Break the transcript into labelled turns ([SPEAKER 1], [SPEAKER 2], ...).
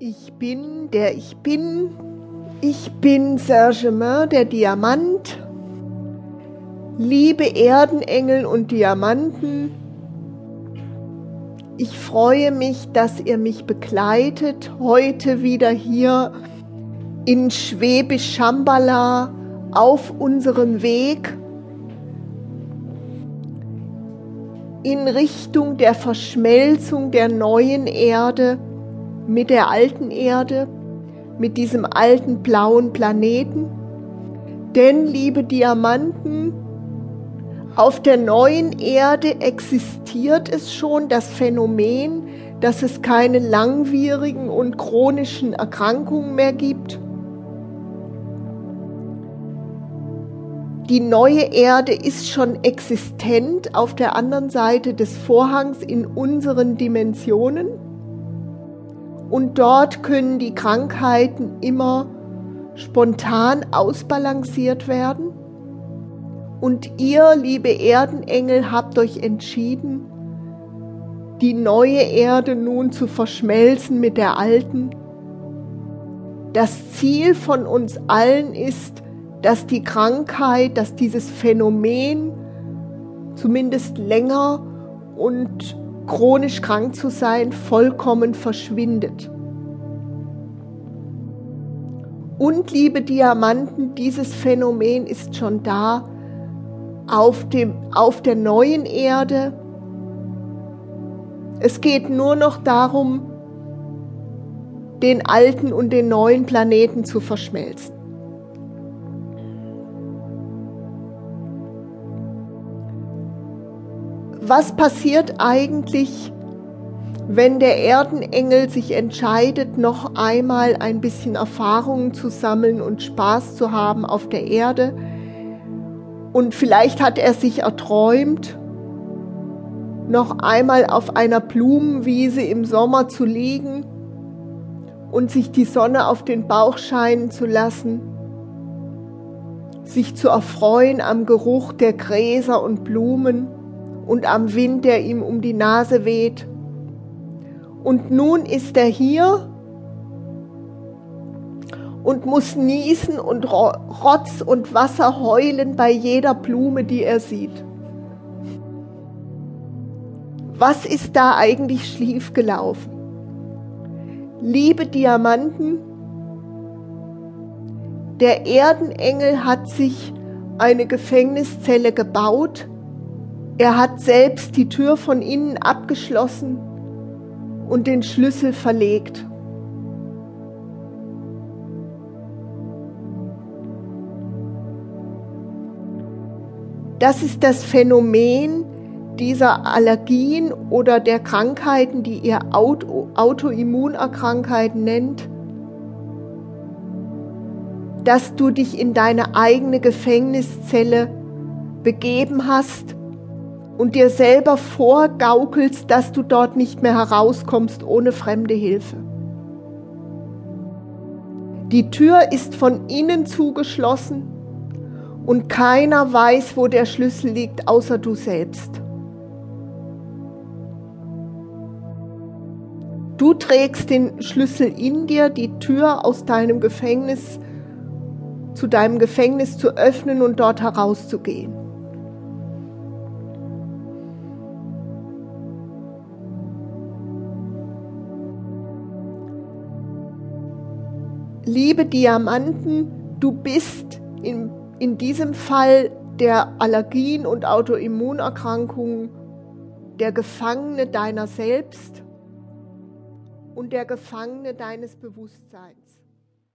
[SPEAKER 1] Ich bin, der ich bin. Ich bin Saint-Germain, der Diamant. Liebe Erdenengel und Diamanten, ich freue mich, dass ihr mich begleitet, heute wieder hier in Schwäbisch Shambhala auf unserem Weg in Richtung der Verschmelzung der neuen Erde mit der alten Erde, mit diesem alten blauen Planeten. Denn, liebe Diamanten, auf der neuen Erde existiert es schon das Phänomen, dass es keine langwierigen und chronischen Erkrankungen mehr gibt. Die neue Erde ist schon existent auf der anderen Seite des Vorhangs in unseren Dimensionen. Und dort können die Krankheiten immer spontan ausbalanciert werden. Und ihr, liebe Erdenengel, habt euch entschieden, die neue Erde nun zu verschmelzen mit der alten. Das Ziel von uns allen ist, dass die Krankheit, dass dieses Phänomen zumindest länger und chronisch krank zu sein, vollkommen verschwindet. Und liebe Diamanten, dieses Phänomen ist schon da auf, dem, auf der neuen Erde. Es geht nur noch darum, den alten und den neuen Planeten zu verschmelzen. was passiert eigentlich, wenn der Erdenengel sich entscheidet, noch einmal ein bisschen Erfahrungen zu sammeln und Spaß zu haben auf der Erde? Und vielleicht hat er sich erträumt, noch einmal auf einer Blumenwiese im Sommer zu liegen und sich die Sonne auf den Bauch scheinen zu lassen, sich zu erfreuen am Geruch der Gräser und Blumen und am Wind, der ihm um die Nase weht. Und nun ist er hier und muss niesen und Rotz und Wasser heulen bei jeder Blume, die er sieht. Was ist da eigentlich schief gelaufen? Liebe Diamanten, der Erdenengel hat sich eine Gefängniszelle gebaut, er hat selbst die Tür von innen abgeschlossen und den Schlüssel verlegt. Das ist das Phänomen dieser Allergien oder der Krankheiten, die ihr Auto Autoimmunerkrankheiten nennt, dass du dich in deine eigene Gefängniszelle begeben hast und dir selber vorgaukelst, dass du dort nicht mehr herauskommst ohne fremde Hilfe. Die Tür ist von innen zugeschlossen und keiner weiß, wo der Schlüssel liegt, außer du selbst. Du trägst den Schlüssel in dir, die Tür aus deinem Gefängnis zu deinem Gefängnis zu öffnen und dort herauszugehen. Liebe Diamanten, du bist in, in diesem Fall der Allergien und Autoimmunerkrankungen der Gefangene deiner selbst und der Gefangene deines Bewusstseins.